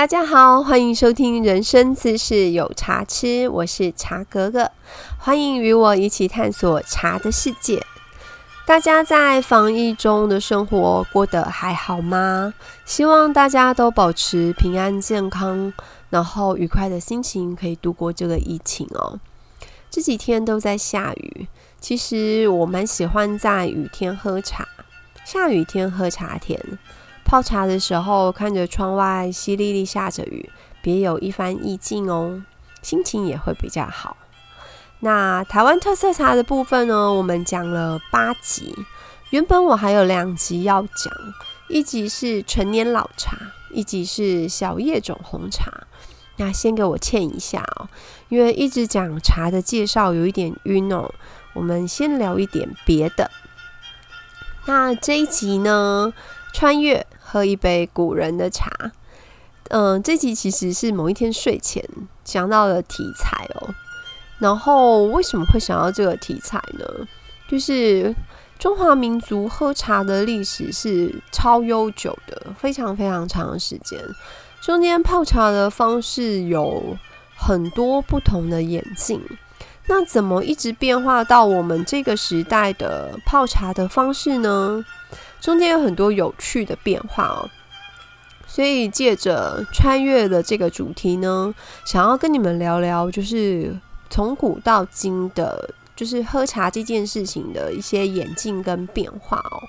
大家好，欢迎收听《人生自是有茶吃》，我是茶格格，欢迎与我一起探索茶的世界。大家在防疫中的生活过得还好吗？希望大家都保持平安健康，然后愉快的心情可以度过这个疫情哦。这几天都在下雨，其实我蛮喜欢在雨天喝茶，下雨天喝茶甜。泡茶的时候，看着窗外淅沥沥下着雨，别有一番意境哦，心情也会比较好。那台湾特色茶的部分呢，我们讲了八集。原本我还有两集要讲，一集是陈年老茶，一集是小叶种红茶。那先给我欠一下哦，因为一直讲茶的介绍有一点晕哦。我们先聊一点别的。那这一集呢，穿越喝一杯古人的茶。嗯，这集其实是某一天睡前想到的题材哦。然后为什么会想到这个题材呢？就是中华民族喝茶的历史是超悠久的，非常非常长时间。中间泡茶的方式有很多不同的演进。那怎么一直变化到我们这个时代的泡茶的方式呢？中间有很多有趣的变化哦。所以借着穿越的这个主题呢，想要跟你们聊聊，就是。从古到今的，就是喝茶这件事情的一些演进跟变化哦。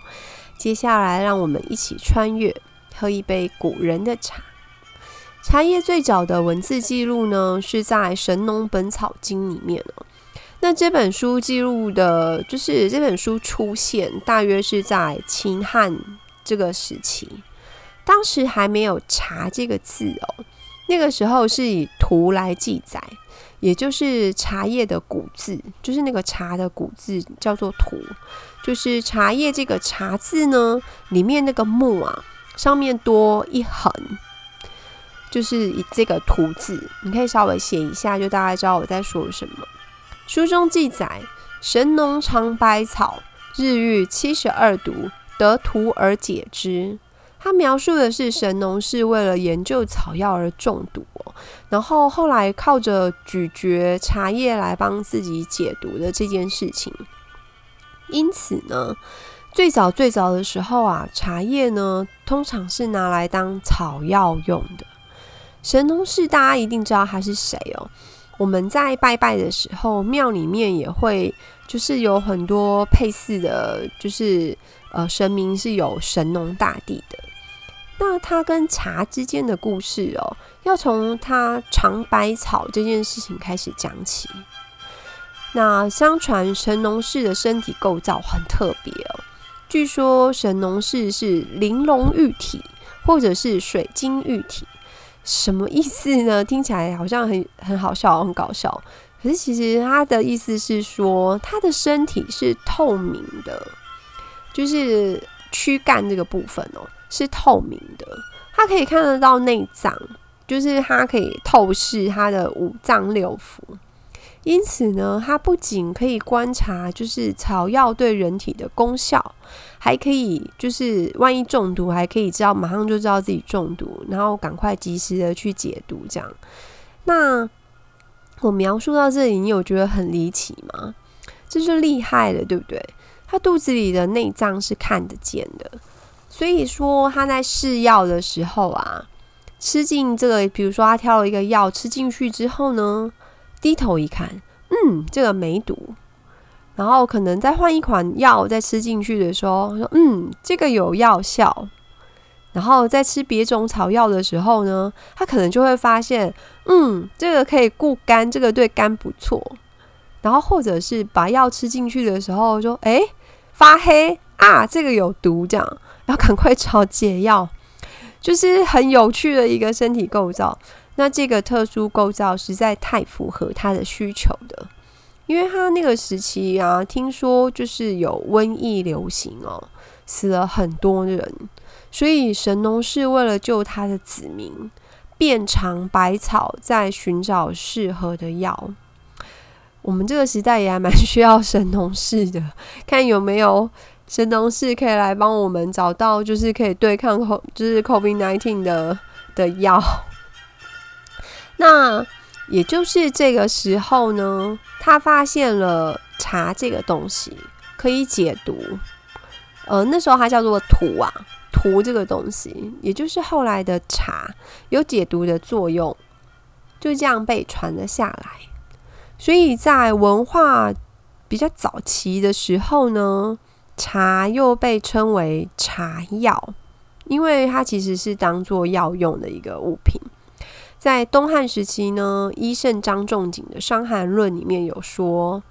接下来，让我们一起穿越，喝一杯古人的茶。茶叶最早的文字记录呢，是在《神农本草经》里面哦。那这本书记录的，就是这本书出现，大约是在秦汉这个时期，当时还没有“茶”这个字哦。那个时候是以图来记载。也就是茶叶的古字，就是那个茶的古字叫做图，就是茶叶这个茶字呢，里面那个木啊，上面多一横，就是以这个图字，你可以稍微写一下，就大概知道我在说什么。书中记载：神农尝百草，日遇七十二毒，得图而解之。他描述的是神农是为了研究草药而中毒，然后后来靠着咀嚼茶叶来帮自己解毒的这件事情。因此呢，最早最早的时候啊，茶叶呢通常是拿来当草药用的。神农氏大家一定知道他是谁哦。我们在拜拜的时候，庙里面也会就是有很多配祀的，就是呃神明是有神农大帝的。那他跟茶之间的故事哦，要从他尝百草这件事情开始讲起。那相传神农氏的身体构造很特别哦，据说神农氏是玲珑玉体，或者是水晶玉体，什么意思呢？听起来好像很很好笑，很搞笑。可是其实他的意思是说，他的身体是透明的，就是躯干这个部分哦。是透明的，他可以看得到内脏，就是他可以透视他的五脏六腑。因此呢，它不仅可以观察就是草药对人体的功效，还可以就是万一中毒，还可以知道马上就知道自己中毒，然后赶快及时的去解毒。这样，那我描述到这里，你有觉得很离奇吗？这就厉害了，对不对？他肚子里的内脏是看得见的。所以说他在试药的时候啊，吃进这个，比如说他挑了一个药吃进去之后呢，低头一看，嗯，这个没毒。然后可能再换一款药再吃进去的时候，说嗯，这个有药效。然后在吃别种草药的时候呢，他可能就会发现，嗯，这个可以固肝，这个对肝不错。然后或者是把药吃进去的时候，说哎，发黑啊，这个有毒，这样。要赶快找解药，就是很有趣的一个身体构造。那这个特殊构造实在太符合他的需求的，因为他那个时期啊，听说就是有瘟疫流行哦，死了很多人，所以神农氏为了救他的子民，遍尝百草，在寻找适合的药。我们这个时代也还蛮需要神农氏的，看有没有。神农氏可以来帮我们找到，就是可以对抗 CO，就是 COVID nineteen 的的药，那也就是这个时候呢，他发现了茶这个东西可以解毒。呃，那时候它叫做荼啊，荼这个东西，也就是后来的茶有解毒的作用，就这样被传了下来。所以在文化比较早期的时候呢，茶又被称为茶药，因为它其实是当做药用的一个物品。在东汉时期呢，医圣张仲景的《伤寒论》里面有说，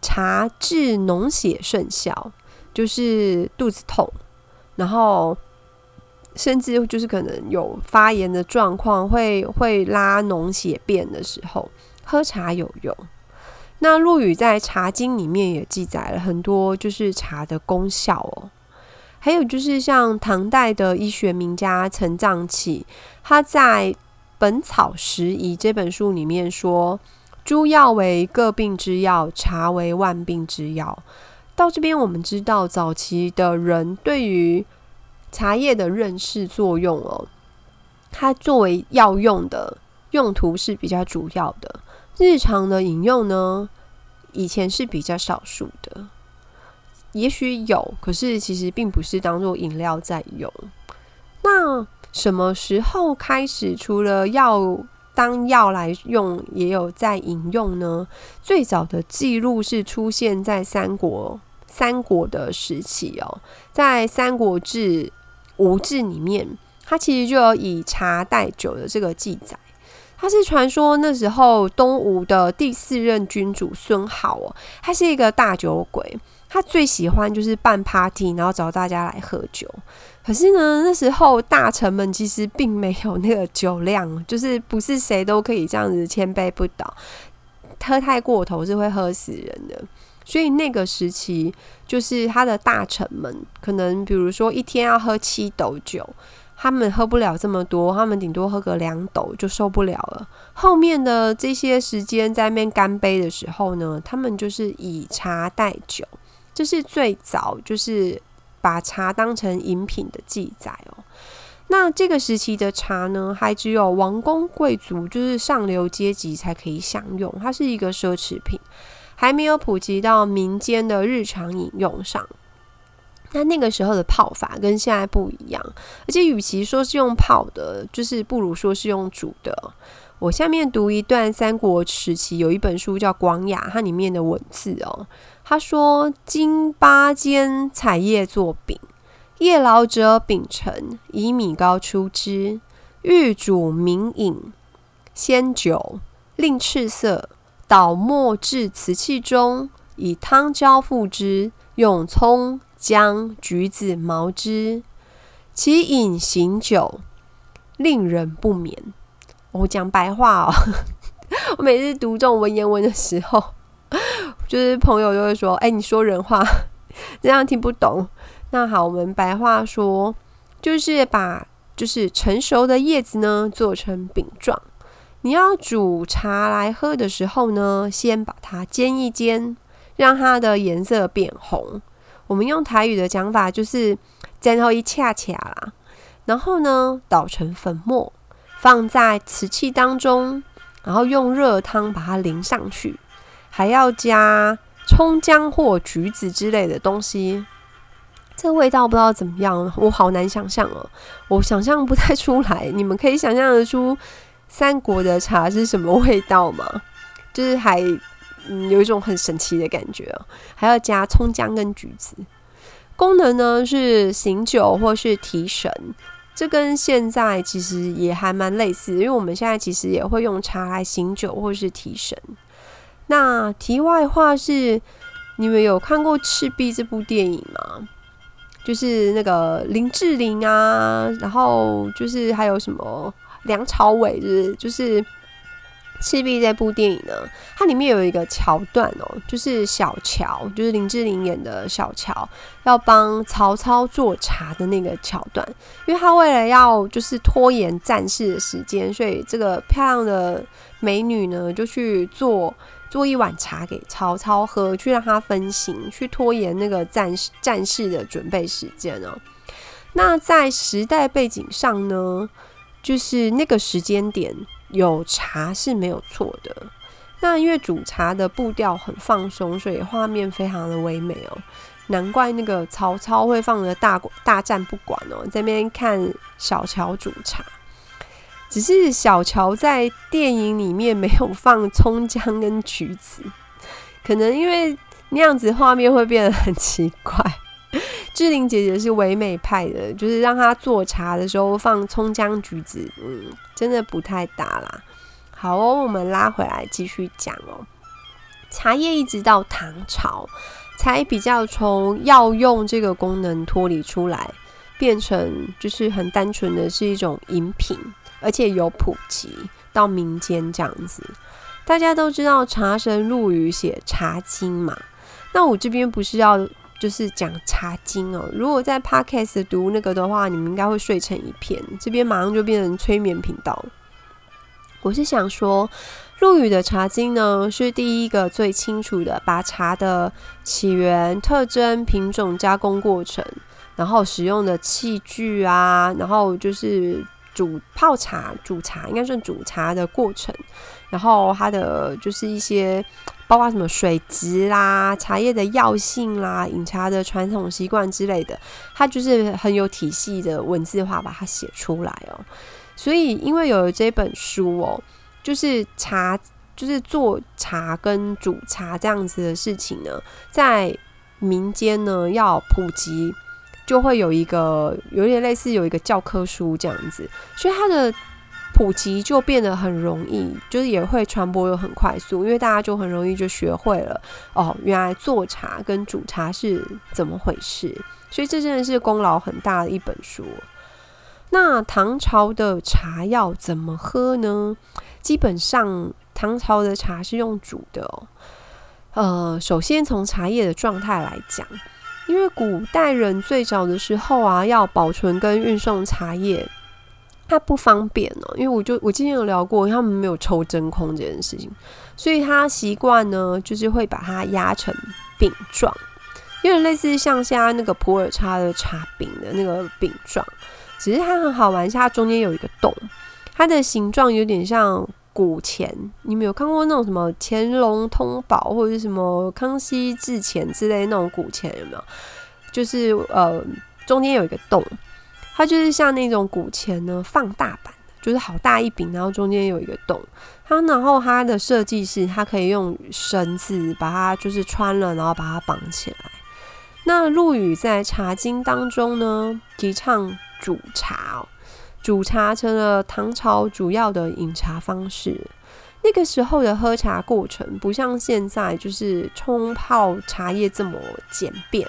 茶治脓血甚效，就是肚子痛，然后甚至就是可能有发炎的状况，会会拉脓血便的时候，喝茶有用。那陆羽在《茶经》里面也记载了很多，就是茶的功效哦。还有就是像唐代的医学名家陈藏器，他在《本草拾遗》这本书里面说：“诸药为各病之药，茶为万病之药。”到这边，我们知道早期的人对于茶叶的认识作用哦，它作为药用的用途是比较主要的。日常的饮用呢，以前是比较少数的，也许有，可是其实并不是当做饮料在用。那什么时候开始除了药当药来用，也有在饮用呢？最早的记录是出现在三国三国的时期哦，在《三国志·吴志》里面，它其实就有以茶代酒的这个记载。它是传说那时候东吴的第四任君主孙皓哦，他是一个大酒鬼，他最喜欢就是办 party，然后找大家来喝酒。可是呢，那时候大臣们其实并没有那个酒量，就是不是谁都可以这样子千杯不倒，喝太过头是会喝死人的。所以那个时期，就是他的大臣们可能，比如说一天要喝七斗酒，他们喝不了这么多，他们顶多喝个两斗就受不了了。后面的这些时间在面干杯的时候呢，他们就是以茶代酒，这是最早就是。把茶当成饮品的记载哦，那这个时期的茶呢，还只有王公贵族，就是上流阶级才可以享用，它是一个奢侈品，还没有普及到民间的日常饮用上。那那个时候的泡法跟现在不一样，而且与其说是用泡的，就是不如说是用煮的。我下面读一段三国时期有一本书叫《广雅》，它里面的文字哦。他说：“金八间彩叶作饼，叶老者秉成，以米糕出之，欲煮明饮，先酒，令赤色，倒末至瓷器中，以汤浇覆之，用葱、姜、橘子毛之，其饮行酒，令人不眠。”我讲白话哦，我每次读这种文言文的时候。就是朋友就会说：“哎，你说人话，这样听不懂。”那好，我们白话说，就是把就是成熟的叶子呢做成饼状。你要煮茶来喝的时候呢，先把它煎一煎，让它的颜色变红。我们用台语的讲法就是“煎后一恰恰啦”。然后呢，捣成粉末，放在瓷器当中，然后用热汤把它淋上去。还要加葱姜或橘子之类的东西，这味道不知道怎么样，我好难想象哦，我想象不太出来。你们可以想象得出三国的茶是什么味道吗？就是还有一种很神奇的感觉哦。还要加葱姜跟橘子，功能呢是醒酒或是提神，这跟现在其实也还蛮类似，因为我们现在其实也会用茶来醒酒或是提神。那题外话是，你们有看过《赤壁》这部电影吗？就是那个林志玲啊，然后就是还有什么梁朝伟，就是就是《赤壁》这部电影呢，它里面有一个桥段哦，就是小乔，就是林志玲演的小乔，要帮曹操做茶的那个桥段，因为他为了要就是拖延战事的时间，所以这个漂亮的美女呢就去做。做一碗茶给曹操喝，去让他分心，去拖延那个战战事的准备时间哦。那在时代背景上呢，就是那个时间点有茶是没有错的。那因为煮茶的步调很放松，所以画面非常的唯美哦。难怪那个曹操会放着大大战不管哦，在那边看小乔煮茶。只是小乔在电影里面没有放葱姜跟橘子，可能因为那样子画面会变得很奇怪。志玲姐姐是唯美派的，就是让她做茶的时候放葱姜橘子，嗯，真的不太搭啦。好哦，我们拉回来继续讲哦。茶叶一直到唐朝才比较从药用这个功能脱离出来，变成就是很单纯的是一种饮品，而且有普及到民间这样子。大家都知道茶神陆羽写《茶经》嘛，那我这边不是要就是讲《茶经》哦。如果在 Podcast 读那个的话，你们应该会睡成一片，这边马上就变成催眠频道。我是想说，陆羽的《茶经》呢，是第一个最清楚的把茶的起源、特征、品种、加工过程，然后使用的器具啊，然后就是煮泡茶、煮茶，应该算煮茶的过程，然后它的就是一些包括什么水质啦、茶叶的药性啦、饮茶的传统习惯之类的，它就是很有体系的文字化把它写出来哦。所以，因为有了这本书哦，就是茶，就是做茶跟煮茶这样子的事情呢，在民间呢要普及，就会有一个有点类似有一个教科书这样子，所以它的普及就变得很容易，就是也会传播又很快速，因为大家就很容易就学会了哦，原来做茶跟煮茶是怎么回事，所以这真的是功劳很大的一本书。那唐朝的茶要怎么喝呢？基本上唐朝的茶是用煮的哦。呃，首先从茶叶的状态来讲，因为古代人最早的时候啊，要保存跟运送茶叶，它不方便哦。因为我就我之前有聊过，他们没有抽真空这件事情，所以他习惯呢，就是会把它压成饼状，有点类似像现在那个普洱茶的茶饼的那个饼状。只是它很好玩，是它中间有一个洞，它的形状有点像古钱。你们有看过那种什么乾隆通宝或者是什么康熙制钱之类那种古钱有没有？就是呃中间有一个洞，它就是像那种古钱呢放大版的，就是好大一饼，然后中间有一个洞。它然后它的设计是它可以用绳子把它就是穿了，然后把它绑起来。那陆羽在《茶经》当中呢提倡。煮茶，煮茶成了唐朝主要的饮茶方式。那个时候的喝茶过程不像现在，就是冲泡茶叶这么简便。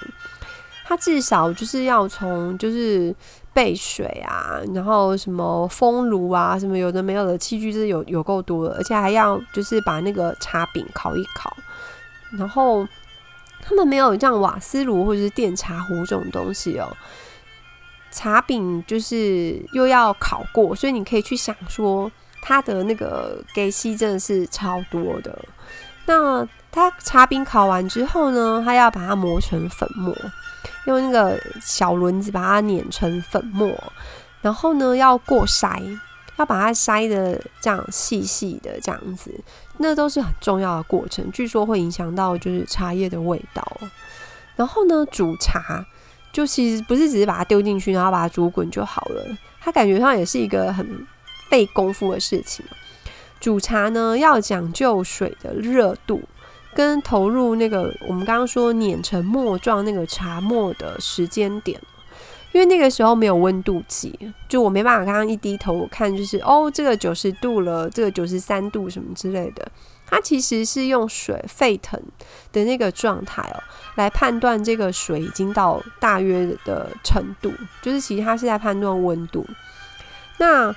它至少就是要从就是备水啊，然后什么风炉啊，什么有的没有的器具，是有有够多的，而且还要就是把那个茶饼烤一烤。然后他们没有像瓦斯炉或者是电茶壶这种东西哦。茶饼就是又要烤过，所以你可以去想说，它的那个给息真的是超多的。那它茶饼烤完之后呢，它要把它磨成粉末，用那个小轮子把它碾成粉末，然后呢要过筛，要把它筛的这样细细的这样子，那都是很重要的过程，据说会影响到就是茶叶的味道。然后呢煮茶。就其实不是只是把它丢进去，然后把它煮滚就好了。它感觉上也是一个很费功夫的事情。煮茶呢，要讲究水的热度，跟投入那个我们刚刚说碾成末状那个茶末的时间点。因为那个时候没有温度计，就我没办法刚刚一低头我看，就是哦，这个九十度了，这个九十三度什么之类的。它其实是用水沸腾的那个状态哦，来判断这个水已经到大约的程度，就是其实它是在判断温度。那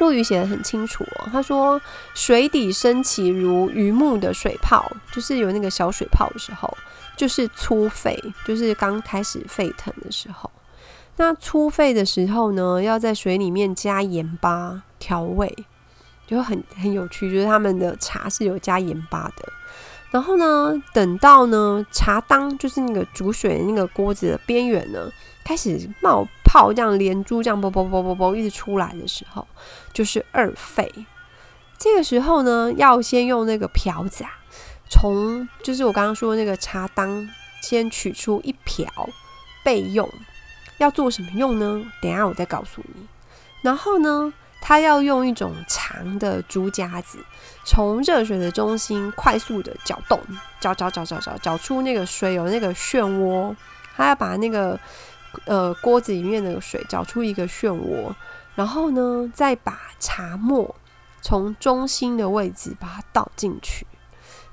陆羽写的很清楚哦，他说水底升起如鱼目的水泡，就是有那个小水泡的时候，就是粗沸，就是刚开始沸腾的时候。那粗沸的时候呢，要在水里面加盐巴调味。就很很有趣，就是他们的茶是有加盐巴的。然后呢，等到呢茶当就是那个煮水的那个锅子的边缘呢开始冒泡，这样连珠这样啵啵啵啵啵一直出来的时候，就是二沸。这个时候呢，要先用那个瓢子啊，从就是我刚刚说那个茶当，先取出一瓢备用。要做什么用呢？等下我再告诉你。然后呢，他要用一种长的竹夹子，从热水的中心快速的搅动，搅搅搅搅搅，搅出那个水有那个漩涡。他要把那个呃锅子里面的水搅出一个漩涡，然后呢，再把茶沫从中心的位置把它倒进去，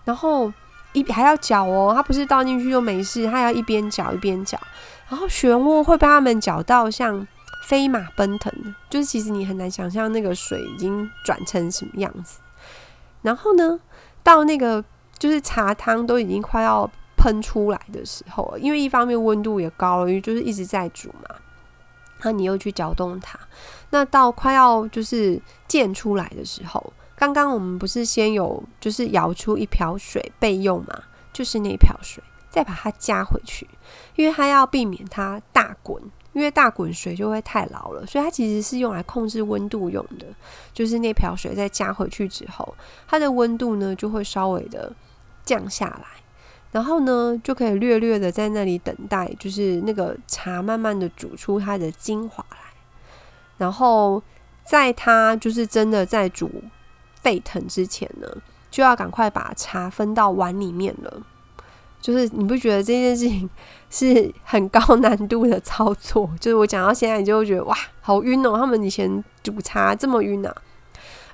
然后一还要搅哦，它不是倒进去就没事，它要一边搅一边搅，然后漩涡会被他们搅到像飞马奔腾，就是其实你很难想象那个水已经转成什么样子。然后呢，到那个就是茶汤都已经快要。喷出来的时候，因为一方面温度也高了，因为就是一直在煮嘛，那你又去搅动它，那到快要就是溅出来的时候，刚刚我们不是先有就是舀出一瓢水备用嘛，就是那瓢水，再把它加回去，因为它要避免它大滚，因为大滚水就会太老了，所以它其实是用来控制温度用的，就是那瓢水再加回去之后，它的温度呢就会稍微的降下来。然后呢，就可以略略的在那里等待，就是那个茶慢慢的煮出它的精华来。然后在它就是真的在煮沸腾之前呢，就要赶快把茶分到碗里面了。就是你不觉得这件事情是很高难度的操作？就是我讲到现在，你就会觉得哇，好晕哦！他们以前煮茶这么晕啊！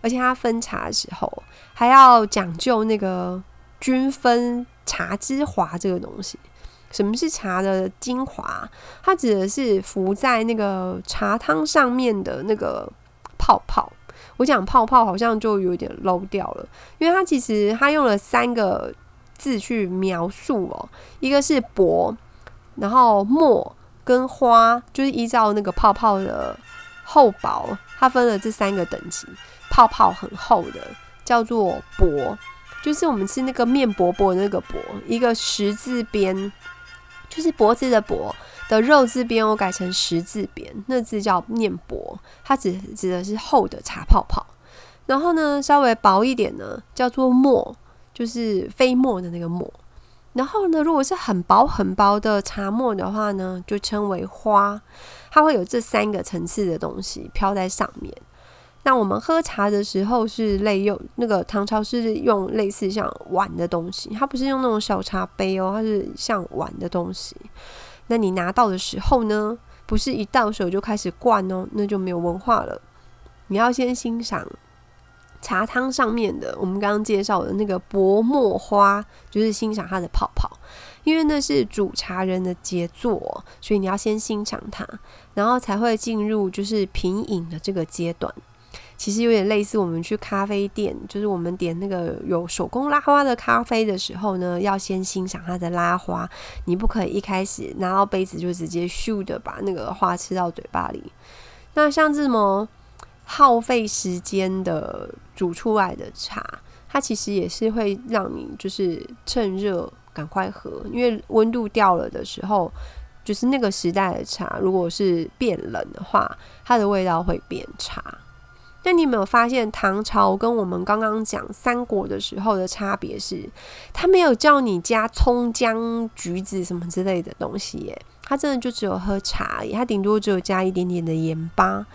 而且他分茶的时候还要讲究那个均分。茶之华这个东西，什么是茶的精华？它指的是浮在那个茶汤上面的那个泡泡。我讲泡泡好像就有点 low 掉了，因为它其实它用了三个字去描述哦，一个是薄，然后墨跟花，就是依照那个泡泡的厚薄，它分了这三个等级。泡泡很厚的叫做薄。就是我们吃那个面薄薄那个薄，一个十字边，就是脖子的脖的肉字边，我改成十字边，那字叫面薄，它指指的是厚的茶泡泡。然后呢，稍微薄一点呢，叫做沫，就是飞沫的那个沫。然后呢，如果是很薄很薄的茶沫的话呢，就称为花，它会有这三个层次的东西飘在上面。那我们喝茶的时候是类用那个唐朝是用类似像碗的东西，它不是用那种小茶杯哦，它是像碗的东西。那你拿到的时候呢，不是一到手就开始灌哦，那就没有文化了。你要先欣赏茶汤上面的我们刚刚介绍的那个薄墨花，就是欣赏它的泡泡，因为那是煮茶人的杰作，所以你要先欣赏它，然后才会进入就是品饮的这个阶段。其实有点类似我们去咖啡店，就是我们点那个有手工拉花的咖啡的时候呢，要先欣赏它的拉花，你不可以一开始拿到杯子就直接咻的把那个花吃到嘴巴里。那像这么耗费时间的煮出来的茶，它其实也是会让你就是趁热赶快喝，因为温度掉了的时候，就是那个时代的茶，如果是变冷的话，它的味道会变差。那你有没有发现唐朝跟我们刚刚讲三国的时候的差别是，他没有叫你加葱姜橘子什么之类的东西耶，他真的就只有喝茶而已，他顶多只有加一点点的盐巴。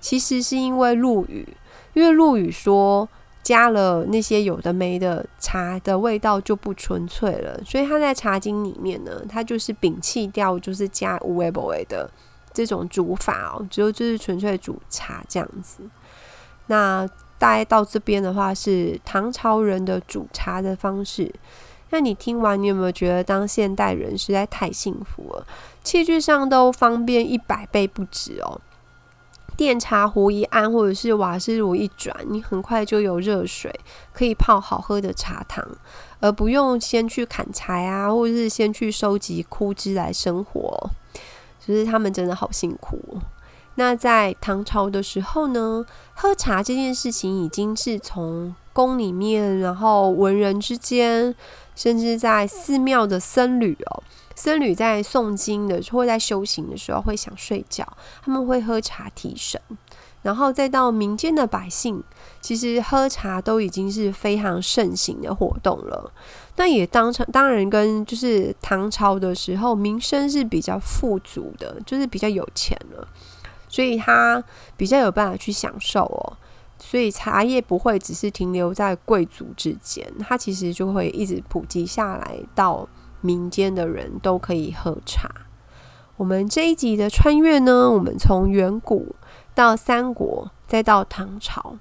其实是因为陆羽，因为陆羽说加了那些有的没的，茶的味道就不纯粹了，所以他在《茶经》里面呢，他就是摒弃掉就是加无味不味的这种煮法哦，只有就是纯粹煮茶这样子。那大概到这边的话是唐朝人的煮茶的方式。那你听完，你有没有觉得当现代人实在太幸福了？器具上都方便一百倍不止哦。电茶壶一按，或者是瓦斯炉一转，你很快就有热水可以泡好喝的茶汤，而不用先去砍柴啊，或者是先去收集枯枝来生活。其实他们真的好辛苦。那在唐朝的时候呢，喝茶这件事情已经是从宫里面，然后文人之间，甚至在寺庙的僧侣哦，僧侣在诵经的或在修行的时候会想睡觉，他们会喝茶提神，然后再到民间的百姓，其实喝茶都已经是非常盛行的活动了。那也当成当然跟就是唐朝的时候，民生是比较富足的，就是比较有钱了，所以他比较有办法去享受哦。所以茶叶不会只是停留在贵族之间，它其实就会一直普及下来，到民间的人都可以喝茶。我们这一集的穿越呢，我们从远古到三国，再到唐朝。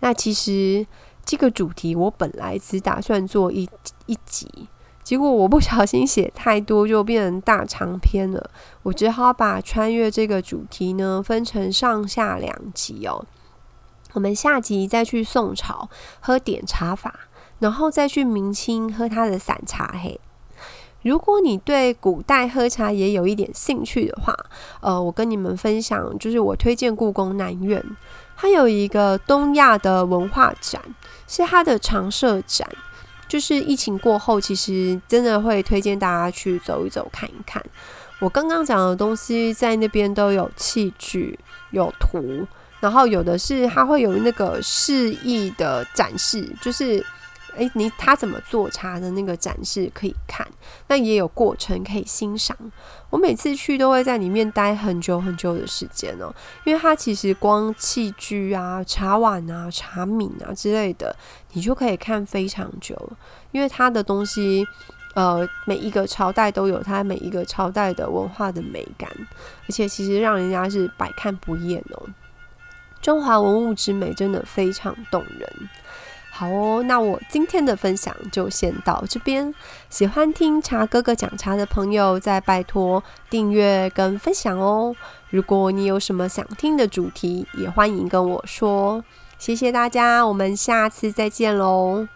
那其实这个主题我本来只打算做一一集，结果我不小心写太多，就变成大长篇了。我只好把穿越这个主题呢分成上下两集哦。我们下集再去宋朝喝点茶法，然后再去明清喝它的散茶黑。如果你对古代喝茶也有一点兴趣的话，呃，我跟你们分享，就是我推荐故宫南院，它有一个东亚的文化展，是它的常设展。就是疫情过后，其实真的会推荐大家去走一走、看一看。我刚刚讲的东西在那边都有器具、有图，然后有的是它会有那个示意的展示，就是。诶，你他怎么做茶的那个展示可以看，那也有过程可以欣赏。我每次去都会在里面待很久很久的时间哦，因为它其实光器具啊、茶碗啊、茶皿啊之类的，你就可以看非常久。因为它的东西，呃，每一个朝代都有它每一个朝代的文化的美感，而且其实让人家是百看不厌哦。中华文物之美真的非常动人。好哦，那我今天的分享就先到这边。喜欢听茶哥哥讲茶的朋友，再拜托订阅跟分享哦。如果你有什么想听的主题，也欢迎跟我说。谢谢大家，我们下次再见喽。